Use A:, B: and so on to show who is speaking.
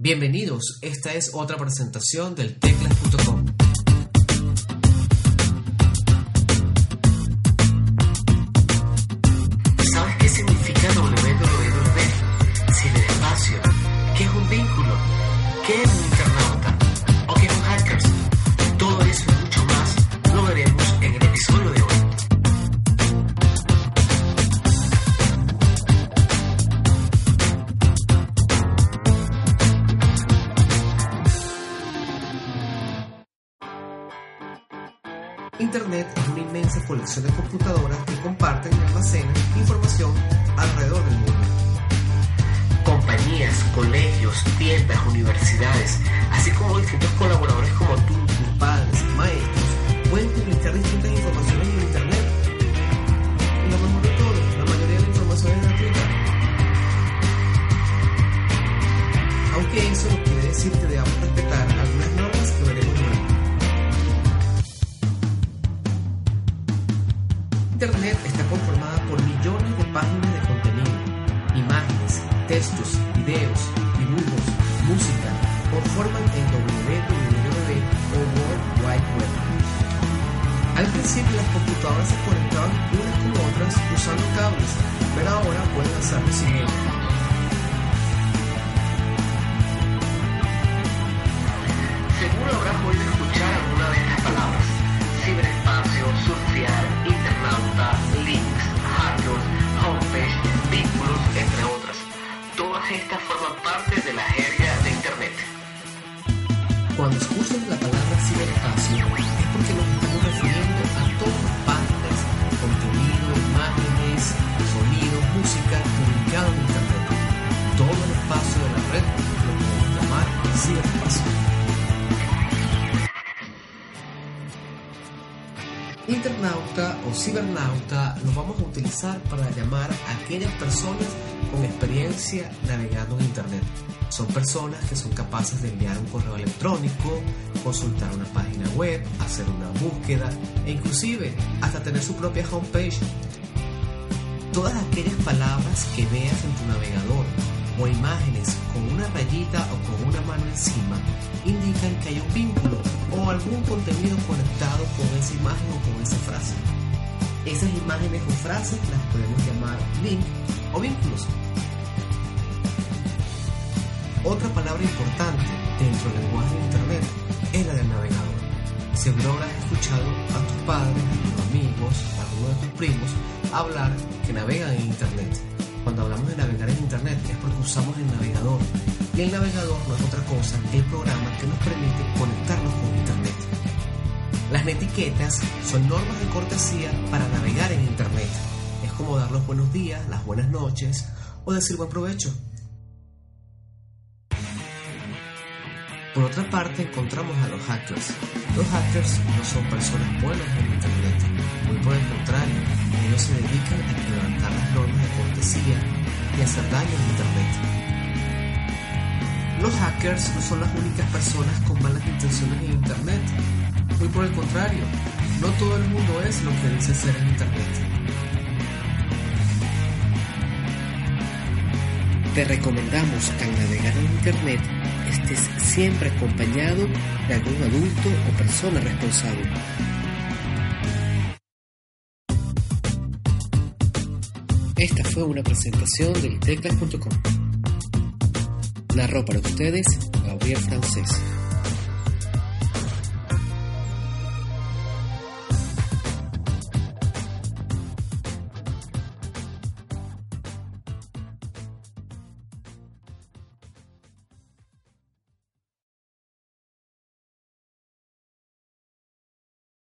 A: Bienvenidos, esta es otra presentación del teclas.com. Internet es una inmensa colección de computadoras que comparten y almacenan información alrededor del mundo.
B: Compañías, colegios, tiendas, universidades, así como distintos colaboradores
A: Internet está conformada por millones de páginas de contenido, imágenes, textos, videos, dibujos, música, conforman el www o World Wide Web. Al principio las computadoras se conectaban unas con otras usando cables, pero ahora pueden hacerlo sin ello.
B: Todas estas forman parte de la jerga de Internet.
A: Cuando escuchas la palabra ciberespacio es porque nos estamos refiriendo a todas las páginas, contenido, imágenes, sonidos, música publicado en Internet. Todo el espacio de la red lo podemos llamar ciberespacio. Internauta o cibernauta lo vamos a utilizar para llamar a aquellas personas con experiencia navegando en Internet. Son personas que son capaces de enviar un correo electrónico, consultar una página web, hacer una búsqueda e inclusive hasta tener su propia homepage. Todas aquellas palabras que veas en tu navegador o imágenes con una rayita o con una mano encima indican que hay un vínculo o algún contenido conectado con esa imagen o con esa frase. Esas imágenes o frases las podemos llamar link o vínculos. Otra palabra importante dentro del lenguaje de Internet es la del navegador. Seguro habrás escuchado a tus padres, a tus amigos, a algunos de tus primos hablar que navegan en Internet. Cuando hablamos de navegar en Internet es porque usamos el navegador. Y el navegador no es otra cosa que el programa que nos permite conectarnos con Internet. Las netiquetas son normas de cortesía para navegar como dar los buenos días, las buenas noches o decir buen provecho. Por otra parte, encontramos a los hackers. Los hackers no son personas buenas en Internet, muy por el contrario, ellos se dedican a quebrantar las normas de cortesía y hacer daño en Internet. Los hackers no son las únicas personas con malas intenciones en Internet, muy por el contrario, no todo el mundo es lo que dice ser en Internet.
B: Te recomendamos que al navegar en Internet estés siempre acompañado de algún adulto o persona responsable. Esta fue una presentación del teclas.com. Narró para ustedes Gabriel Francés.